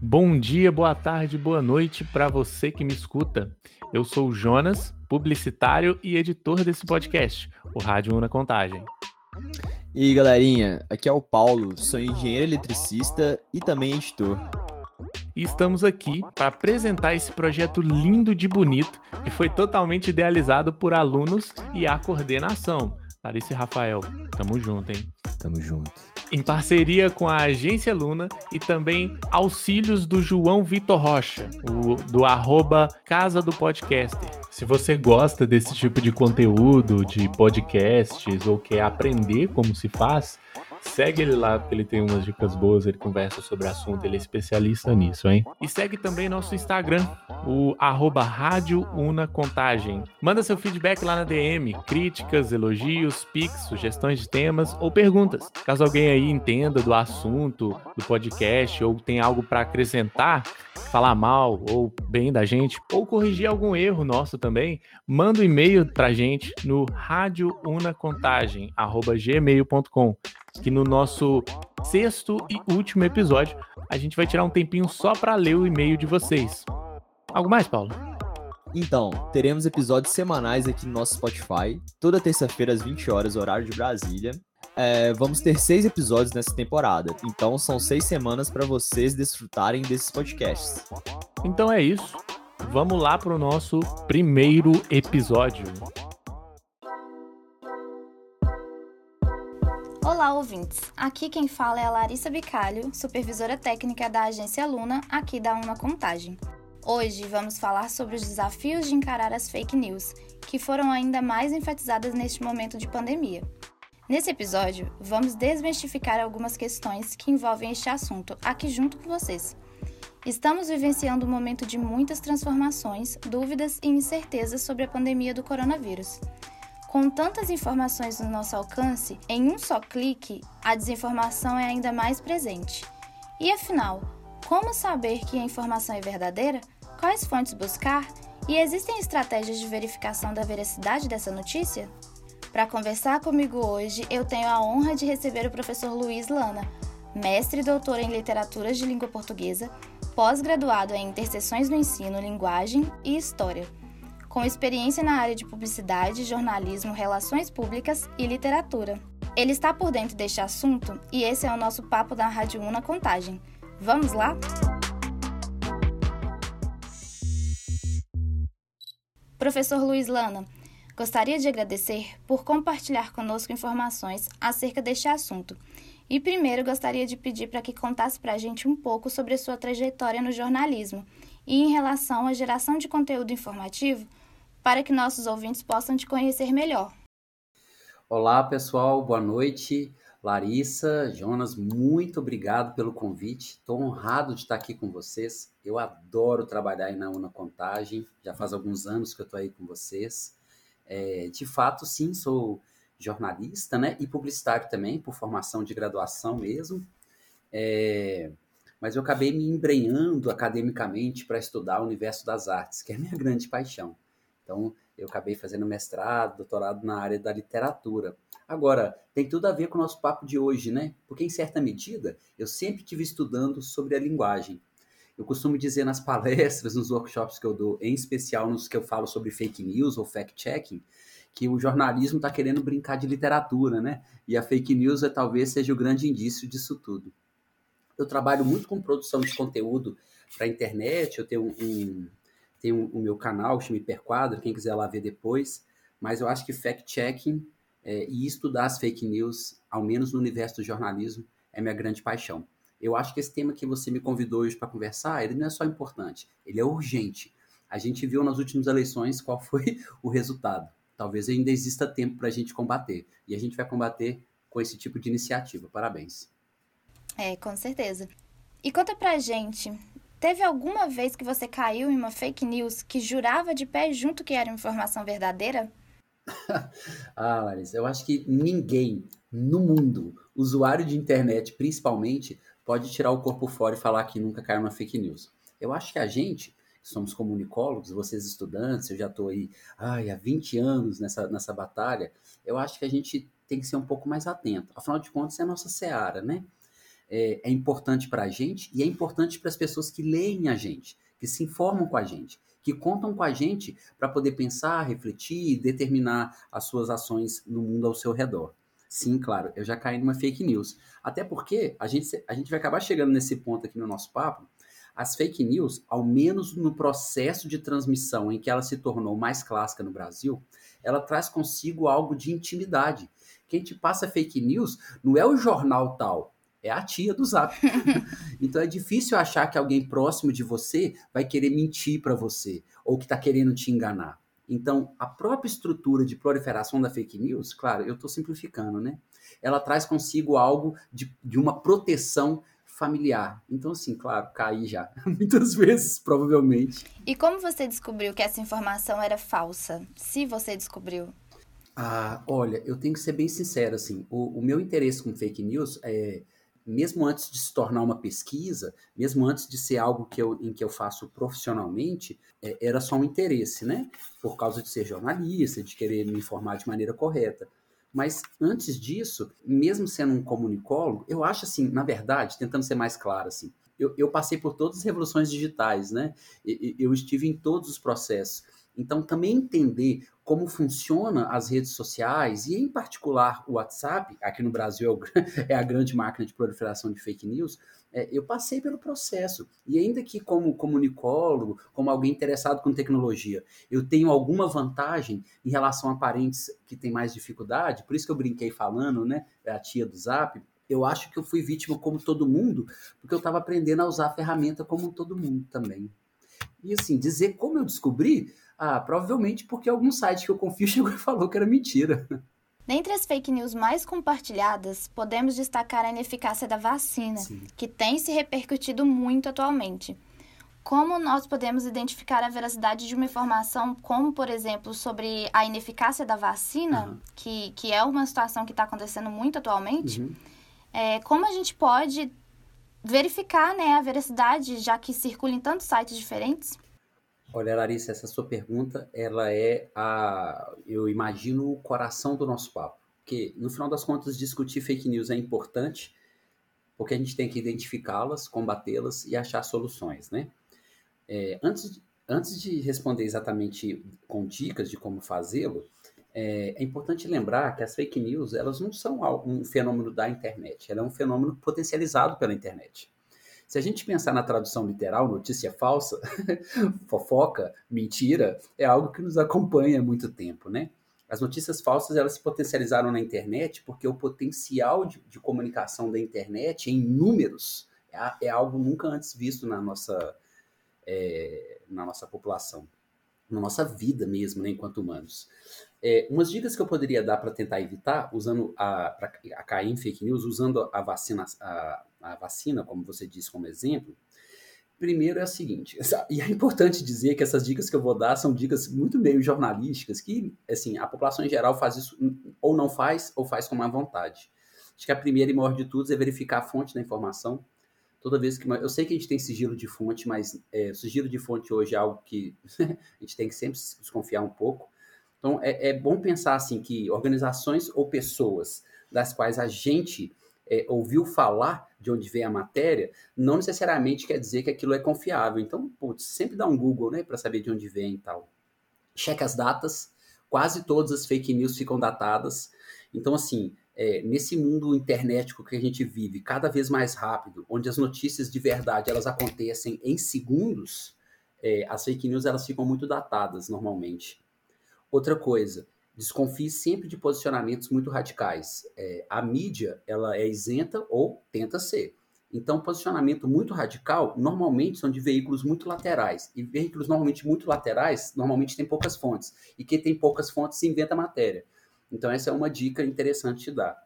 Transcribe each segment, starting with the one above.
Bom dia, boa tarde, boa noite para você que me escuta. Eu sou o Jonas, publicitário e editor desse podcast, o Rádio Una Contagem. E aí, galerinha, aqui é o Paulo, sou engenheiro eletricista e também editor. E estamos aqui para apresentar esse projeto lindo de bonito que foi totalmente idealizado por alunos e a coordenação. Larissa e Rafael, tamo junto, hein? Tamo junto em parceria com a Agência Luna e também auxílios do João Vitor Rocha, o, do arroba Casa do Podcaster. Se você gosta desse tipo de conteúdo, de podcasts, ou quer aprender como se faz, Segue ele lá, porque ele tem umas dicas boas, ele conversa sobre assunto, ele é especialista nisso, hein? E segue também nosso Instagram, o arroba Rádio Una Contagem. Manda seu feedback lá na DM, críticas, elogios, pics, sugestões de temas ou perguntas. Caso alguém aí entenda do assunto do podcast ou tem algo para acrescentar, falar mal ou bem da gente, ou corrigir algum erro nosso também, manda um e-mail pra gente no radiounacontagem@gmail.com, que no nosso sexto e último episódio a gente vai tirar um tempinho só para ler o e-mail de vocês. Algo mais, Paulo? Então, teremos episódios semanais aqui no nosso Spotify, toda terça-feira às 20 horas, horário de Brasília. É, vamos ter seis episódios nessa temporada, então são seis semanas para vocês desfrutarem desses podcasts. Então é isso. Vamos lá para o nosso primeiro episódio. Olá, ouvintes! Aqui quem fala é a Larissa Bicalho, supervisora técnica da agência Luna, aqui da Uma Contagem. Hoje vamos falar sobre os desafios de encarar as fake news, que foram ainda mais enfatizadas neste momento de pandemia. Nesse episódio, vamos desmistificar algumas questões que envolvem este assunto aqui junto com vocês. Estamos vivenciando um momento de muitas transformações, dúvidas e incertezas sobre a pandemia do coronavírus. Com tantas informações no nosso alcance, em um só clique, a desinformação é ainda mais presente. E afinal, como saber que a informação é verdadeira? Quais fontes buscar? E existem estratégias de verificação da veracidade dessa notícia? Para conversar comigo hoje, eu tenho a honra de receber o professor Luiz Lana, mestre e doutor em Literaturas de Língua Portuguesa, pós-graduado em Interseções no Ensino, Linguagem e História, com experiência na área de publicidade, jornalismo, relações públicas e literatura. Ele está por dentro deste assunto e esse é o nosso papo da Rádio Una Contagem. Vamos lá? Professor Luiz Lana, Gostaria de agradecer por compartilhar conosco informações acerca deste assunto. E primeiro gostaria de pedir para que contasse para a gente um pouco sobre a sua trajetória no jornalismo e em relação à geração de conteúdo informativo, para que nossos ouvintes possam te conhecer melhor. Olá, pessoal, boa noite. Larissa, Jonas, muito obrigado pelo convite. Estou honrado de estar aqui com vocês. Eu adoro trabalhar aí na Una Contagem. Já faz alguns anos que eu estou aí com vocês. É, de fato, sim, sou jornalista, né? E publicitário também, por formação de graduação mesmo. É, mas eu acabei me embrenhando academicamente para estudar o universo das artes, que é a minha grande paixão. Então, eu acabei fazendo mestrado, doutorado na área da literatura. Agora, tem tudo a ver com o nosso papo de hoje, né? Porque, em certa medida, eu sempre estive estudando sobre a linguagem. Eu costumo dizer nas palestras, nos workshops que eu dou, em especial nos que eu falo sobre fake news ou fact-checking, que o jornalismo está querendo brincar de literatura, né? E a fake news é, talvez seja o grande indício disso tudo. Eu trabalho muito com produção de conteúdo para a internet, eu tenho um, um tenho o um, meu canal que chama Hiperquadro, quem quiser lá ver depois, mas eu acho que fact-checking é, e estudar as fake news, ao menos no universo do jornalismo, é minha grande paixão. Eu acho que esse tema que você me convidou hoje para conversar, ele não é só importante, ele é urgente. A gente viu nas últimas eleições qual foi o resultado. Talvez ainda exista tempo para a gente combater. E a gente vai combater com esse tipo de iniciativa. Parabéns. É, com certeza. E conta pra gente, teve alguma vez que você caiu em uma fake news que jurava de pé junto que era informação verdadeira? ah, Larissa, eu acho que ninguém no mundo, usuário de internet principalmente, pode tirar o corpo fora e falar que nunca caiu uma fake news. Eu acho que a gente, que somos comunicólogos, vocês estudantes, eu já estou aí ai, há 20 anos nessa, nessa batalha, eu acho que a gente tem que ser um pouco mais atento. Afinal de contas, é a nossa seara, né? É, é importante para a gente e é importante para as pessoas que leem a gente, que se informam com a gente, que contam com a gente para poder pensar, refletir e determinar as suas ações no mundo ao seu redor. Sim, claro, eu já caí numa fake news. Até porque a gente, a gente vai acabar chegando nesse ponto aqui no nosso papo. As fake news, ao menos no processo de transmissão em que ela se tornou mais clássica no Brasil, ela traz consigo algo de intimidade. Quem te passa fake news não é o jornal tal, é a tia do Zap. então é difícil achar que alguém próximo de você vai querer mentir para você ou que está querendo te enganar. Então, a própria estrutura de proliferação da fake news, claro, eu estou simplificando, né? Ela traz consigo algo de, de uma proteção familiar. Então, assim, claro, caí já. Muitas vezes, provavelmente. E como você descobriu que essa informação era falsa? Se você descobriu? Ah, olha, eu tenho que ser bem sincero, assim, o, o meu interesse com fake news é mesmo antes de se tornar uma pesquisa, mesmo antes de ser algo que eu, em que eu faço profissionalmente, é, era só um interesse, né? Por causa de ser jornalista, de querer me informar de maneira correta. Mas antes disso, mesmo sendo um comunicólogo, eu acho assim, na verdade, tentando ser mais claro assim, eu, eu passei por todas as revoluções digitais, né? Eu estive em todos os processos. Então, também entender como funciona as redes sociais e, em particular, o WhatsApp, aqui no Brasil é, a grande máquina de proliferação de fake news, é, eu passei pelo processo. E ainda que como comunicólogo, como alguém interessado com tecnologia, eu tenho alguma vantagem em relação a parentes que têm mais dificuldade, por isso que eu brinquei falando, né, é a tia do Zap, eu acho que eu fui vítima como todo mundo, porque eu estava aprendendo a usar a ferramenta como todo mundo também. E assim, dizer como eu descobri, ah, provavelmente porque algum site que eu confio chegou e falou que era mentira. Dentre as fake news mais compartilhadas, podemos destacar a ineficácia da vacina, Sim. que tem se repercutido muito atualmente. Como nós podemos identificar a veracidade de uma informação, como, por exemplo, sobre a ineficácia da vacina, uhum. que, que é uma situação que está acontecendo muito atualmente? Uhum. É, como a gente pode verificar né, a veracidade, já que circula em tantos sites diferentes? Olha, Larissa, essa sua pergunta, ela é a, eu imagino, o coração do nosso papo. Porque, no final das contas, discutir fake news é importante, porque a gente tem que identificá-las, combatê-las e achar soluções, né? É, antes, antes de responder exatamente com dicas de como fazê-lo, é, é, importante lembrar que as fake news, elas não são um fenômeno da internet, ela é um fenômeno potencializado pela internet. Se a gente pensar na tradução literal, notícia falsa, fofoca, mentira, é algo que nos acompanha há muito tempo, né? As notícias falsas elas se potencializaram na internet porque o potencial de, de comunicação da internet em números é, é, algo nunca antes visto na nossa, é, na nossa população, na nossa vida mesmo, né, enquanto humanos. É, umas dicas que eu poderia dar para tentar evitar, usando a, a cair em fake news, usando a vacina, a, a vacina, como você disse como exemplo, primeiro é o seguinte, e é importante dizer que essas dicas que eu vou dar são dicas muito meio jornalísticas, que, assim, a população em geral faz isso, ou não faz, ou faz com má vontade. Acho que a primeira e maior de tudo é verificar a fonte da informação. Toda vez que. Eu sei que a gente tem sigilo de fonte, mas é, sigilo de fonte hoje é algo que a gente tem que sempre desconfiar um pouco. Então, é, é bom pensar assim que organizações ou pessoas das quais a gente é, ouviu falar de onde vem a matéria, não necessariamente quer dizer que aquilo é confiável. Então, putz, sempre dá um Google, né, para saber de onde vem e tal. Cheque as datas, quase todas as fake news ficam datadas. Então, assim, é, nesse mundo internetico que a gente vive, cada vez mais rápido, onde as notícias de verdade elas acontecem em segundos, é, as fake news elas ficam muito datadas normalmente. Outra coisa, desconfie sempre de posicionamentos muito radicais. É, a mídia ela é isenta ou tenta ser. Então, posicionamento muito radical normalmente são de veículos muito laterais. E veículos normalmente muito laterais normalmente têm poucas fontes. E quem tem poucas fontes inventa matéria. Então, essa é uma dica interessante de dar.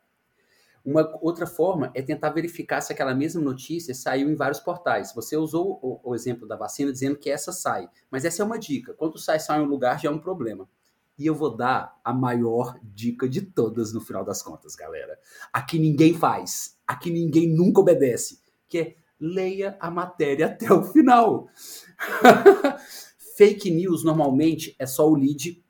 Uma outra forma é tentar verificar se aquela mesma notícia saiu em vários portais. Você usou o, o exemplo da vacina dizendo que essa sai, mas essa é uma dica. Quando sai só em um lugar já é um problema. E eu vou dar a maior dica de todas no final das contas, galera. Aqui ninguém faz, aqui ninguém nunca obedece, que é leia a matéria até o final. Fake news normalmente é só o lead.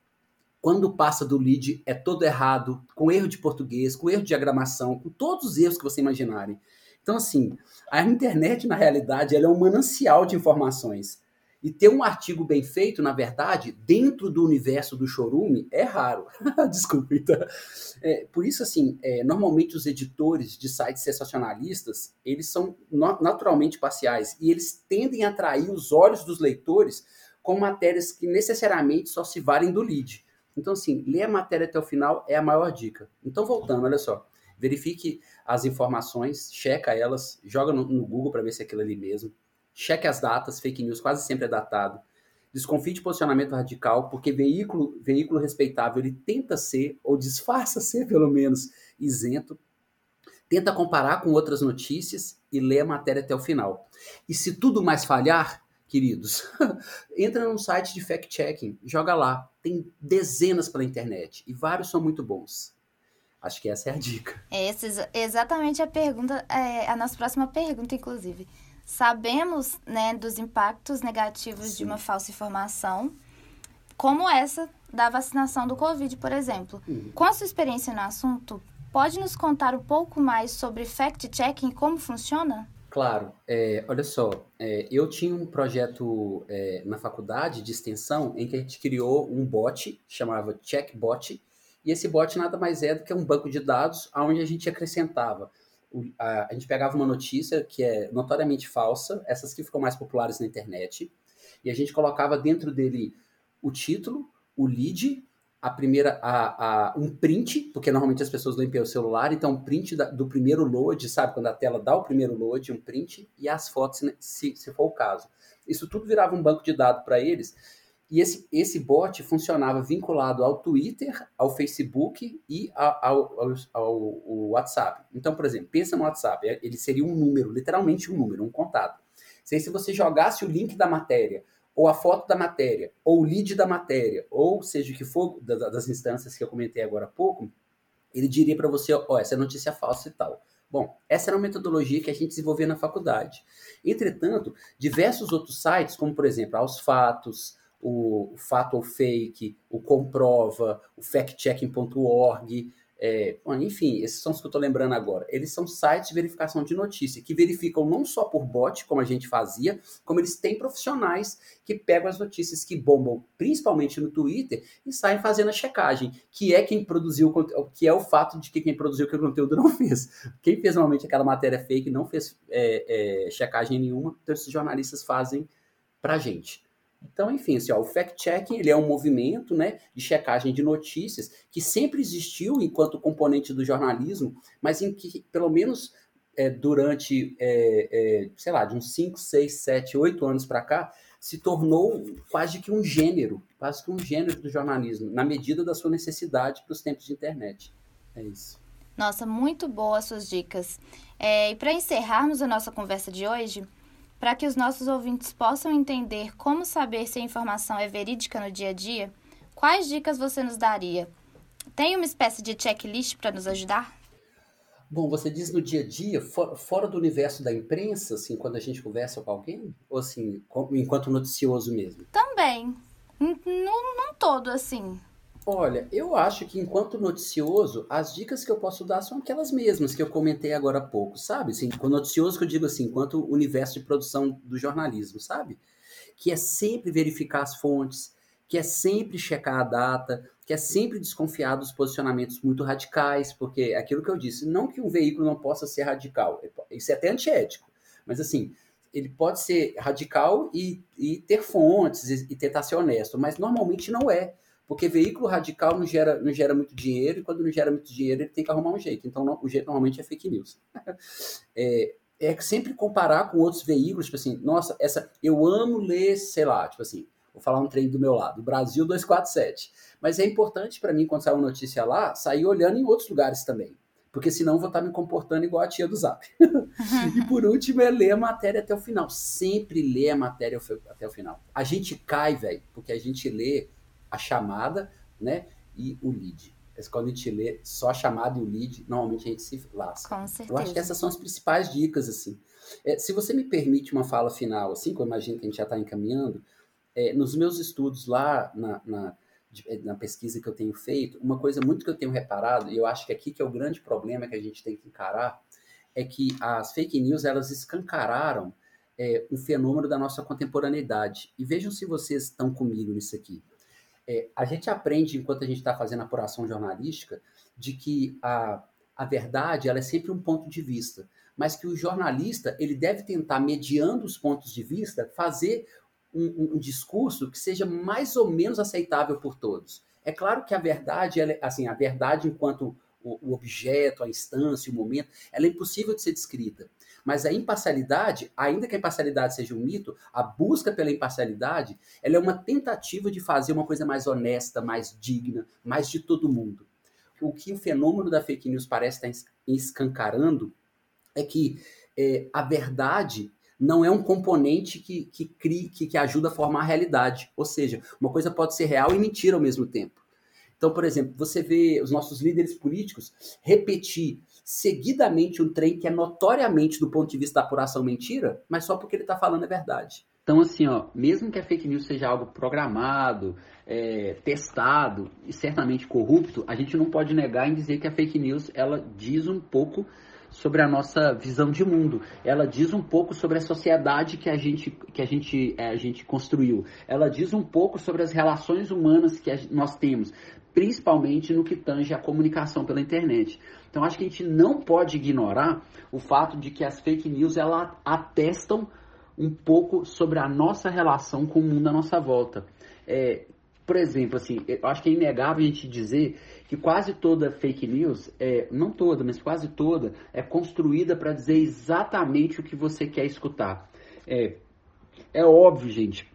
Quando passa do lead é todo errado, com erro de português, com erro de diagramação, com todos os erros que você imaginarem. Então, assim, a internet, na realidade, ela é um manancial de informações. E ter um artigo bem feito, na verdade, dentro do universo do chorume, é raro. Desculpa, então. É, por isso, assim, é, normalmente os editores de sites sensacionalistas, eles são naturalmente parciais e eles tendem a atrair os olhos dos leitores com matérias que necessariamente só se valem do lead. Então, assim, ler a matéria até o final é a maior dica. Então, voltando, olha só. Verifique as informações, checa elas, joga no, no Google para ver se é aquilo ali mesmo cheque as datas, fake news quase sempre é datado. Desconfie de posicionamento radical, porque veículo, veículo respeitável ele tenta ser, ou disfarça ser pelo menos, isento. Tenta comparar com outras notícias e lê a matéria até o final. E se tudo mais falhar, queridos, entra num site de fact-checking, joga lá. Tem dezenas pela internet e vários são muito bons. Acho que essa é a dica. Essa é exatamente a pergunta, é a nossa próxima pergunta, inclusive. Sabemos né, dos impactos negativos Sim. de uma falsa informação, como essa da vacinação do Covid, por exemplo. Uhum. Com a sua experiência no assunto, pode nos contar um pouco mais sobre fact-checking e como funciona? Claro, é, olha só, é, eu tinha um projeto é, na faculdade de extensão em que a gente criou um bot, chamava CheckBot, e esse bot nada mais é do que um banco de dados onde a gente acrescentava a, a gente pegava uma notícia que é notoriamente falsa, essas que ficam mais populares na internet, e a gente colocava dentro dele o título, o lead, a primeira, a, a, um print, porque normalmente as pessoas leem pelo celular, então um print da, do primeiro load, sabe? Quando a tela dá o primeiro load, um print, e as fotos, se, se for o caso. Isso tudo virava um banco de dados para eles, e esse, esse bot funcionava vinculado ao Twitter, ao Facebook e ao, ao, ao, ao, WhatsApp. Então, por exemplo, pensa no WhatsApp, é, ele seria um número, literalmente um número, um contato. Se, se você jogasse o link da matéria, ou a foto da matéria, ou o lead da matéria, ou seja o que for das instâncias que eu comentei agora há pouco, ele diria para você, ó, oh, essa é notícia falsa e tal. Bom, essa era uma metodologia que a gente desenvolvia na faculdade. Entretanto, diversos outros sites, como por exemplo, Aos Fatos, o Fato ou Fake, o Comprova, o factchecking.org, é, enfim, esses são os que eu estou lembrando agora. Eles são sites de verificação de notícia, que verificam não só por bot, como a gente fazia, como eles têm profissionais que pegam as notícias que bombam, principalmente no Twitter, e saem fazendo a checagem, que é quem produziu, que é o fato de que quem produziu aquele conteúdo não fez. Quem fez normalmente aquela matéria fake não fez é, é, checagem nenhuma, então esses jornalistas fazem pra gente. Então, enfim, assim, ó, o fact-checking ele é um movimento né, de checagem de notícias que sempre existiu enquanto componente do jornalismo, mas em que, pelo menos é, durante, é, é, sei lá, de uns 5, 6, 7, 8 anos para cá, se tornou quase que um gênero, quase que um gênero do jornalismo, na medida da sua necessidade para os tempos de internet. É isso. Nossa, muito boas suas dicas. É, e para encerrarmos a nossa conversa de hoje, para que os nossos ouvintes possam entender como saber se a informação é verídica no dia a dia, quais dicas você nos daria? Tem uma espécie de checklist para nos ajudar? Bom, você diz no dia a dia, for, fora do universo da imprensa, assim, quando a gente conversa com alguém? Ou assim, enquanto noticioso mesmo? Também. Não todo, assim. Olha, eu acho que enquanto noticioso, as dicas que eu posso dar são aquelas mesmas que eu comentei agora há pouco, sabe? Assim, com noticioso que eu digo assim, enquanto universo de produção do jornalismo, sabe? Que é sempre verificar as fontes, que é sempre checar a data, que é sempre desconfiar dos posicionamentos muito radicais, porque é aquilo que eu disse, não que um veículo não possa ser radical, isso é até antiético, mas assim, ele pode ser radical e, e ter fontes e, e tentar ser honesto, mas normalmente não é. Porque veículo radical não gera, não gera muito dinheiro, e quando não gera muito dinheiro, ele tem que arrumar um jeito. Então, não, o jeito normalmente é fake news. é, é sempre comparar com outros veículos, tipo assim, nossa, essa eu amo ler, sei lá, tipo assim, vou falar um trem do meu lado, Brasil 247. Mas é importante para mim, quando sai uma notícia lá, sair olhando em outros lugares também. Porque senão vou estar me comportando igual a tia do Zap. e por último é ler a matéria até o final. Sempre ler a matéria até o final. A gente cai, velho, porque a gente lê a chamada, né? E o lead. Mas quando a gente lê só a chamada e o lead, normalmente a gente se lasca. Com certeza. Eu acho que essas são as principais dicas, assim. É, se você me permite uma fala final, assim, que eu imagino que a gente já está encaminhando, é, nos meus estudos lá na, na, é, na, pesquisa que eu tenho feito, uma coisa muito que eu tenho reparado, e eu acho que aqui que é o grande problema que a gente tem que encarar, é que as fake news elas escancararam é, um fenômeno da nossa contemporaneidade. E vejam se vocês estão comigo nisso aqui. É, a gente aprende, enquanto a gente está fazendo apuração jornalística, de que a, a verdade ela é sempre um ponto de vista, mas que o jornalista ele deve tentar, mediando os pontos de vista, fazer um, um, discurso que seja mais ou menos aceitável por todos. É claro que a verdade, ela, é, assim, a verdade enquanto o, o objeto, a instância, o momento, ela é impossível de ser descrita. Mas a imparcialidade, ainda que a imparcialidade seja um mito, a busca pela imparcialidade, ela é uma tentativa de fazer uma coisa mais honesta, mais digna, mais de todo mundo. O que o fenômeno da fake news parece estar escancarando é que é, a verdade não é um componente que, que, cria, que, que ajuda a formar a realidade. Ou seja, uma coisa pode ser real e mentira ao mesmo tempo. Então, por exemplo, você vê os nossos líderes políticos repetir seguidamente um trem que é notoriamente, do ponto de vista da apuração, mentira, mas só porque ele está falando a verdade. Então, assim, ó, mesmo que a fake news seja algo programado, é, testado e certamente corrupto, a gente não pode negar em dizer que a fake news ela diz um pouco sobre a nossa visão de mundo. Ela diz um pouco sobre a sociedade que a gente, que a gente, é, a gente construiu. Ela diz um pouco sobre as relações humanas que nós temos, principalmente no que tange a comunicação pela internet. Então acho que a gente não pode ignorar o fato de que as fake news ela atestam um pouco sobre a nossa relação com o mundo à nossa volta. É, por exemplo, assim, eu acho que é inegável a gente dizer que quase toda fake news, é, não toda, mas quase toda, é construída para dizer exatamente o que você quer escutar. É, é óbvio, gente,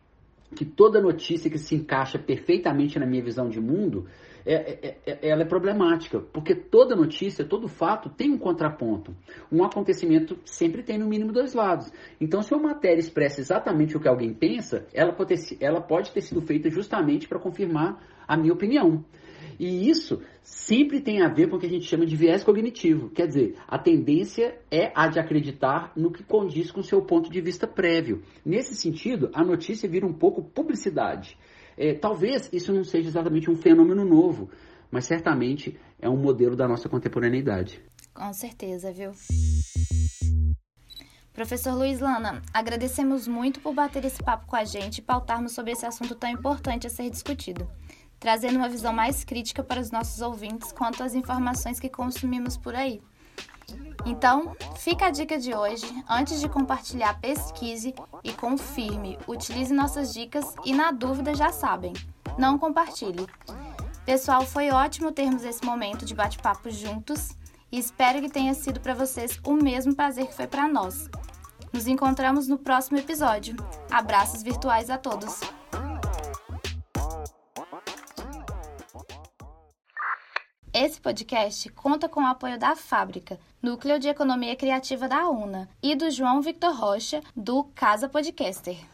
que toda notícia que se encaixa perfeitamente na minha visão de mundo, é, é, ela é problemática, porque toda notícia, todo fato tem um contraponto. Um acontecimento sempre tem no mínimo dois lados. Então, se uma matéria expressa exatamente o que alguém pensa, ela pode ter, ela pode ter sido feita justamente para confirmar a minha opinião. E isso sempre tem a ver com o que a gente chama de viés cognitivo. Quer dizer, a tendência é a de acreditar no que condiz com o seu ponto de vista prévio. Nesse sentido, a notícia vira um pouco publicidade. É, talvez isso não seja exatamente um fenômeno novo, mas certamente é um modelo da nossa contemporaneidade. Com certeza, viu? Professor Luiz Lana, agradecemos muito por bater esse papo com a gente e pautarmos sobre esse assunto tão importante a ser discutido trazendo uma visão mais crítica para os nossos ouvintes quanto às informações que consumimos por aí. Então, fica a dica de hoje. Antes de compartilhar, pesquise e confirme. Utilize nossas dicas e, na dúvida, já sabem, não compartilhe. Pessoal, foi ótimo termos esse momento de bate-papo juntos e espero que tenha sido para vocês o mesmo prazer que foi para nós. Nos encontramos no próximo episódio. Abraços virtuais a todos! Esse podcast conta com o apoio da Fábrica, Núcleo de Economia Criativa da UNA, e do João Victor Rocha, do Casa Podcaster.